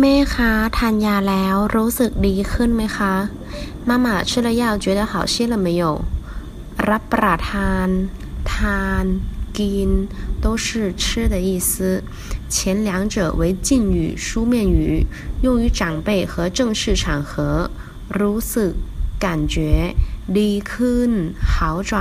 แม่คะทานยาแล้วรู้สึกดีขึ้นไหมคะ妈妈吃了药觉得好些了没有รับประทาน ทาน กิน都是吃的意思前两者为敬语书面语用于长辈和正式场合รู้สึก感觉ดีขึ้น好转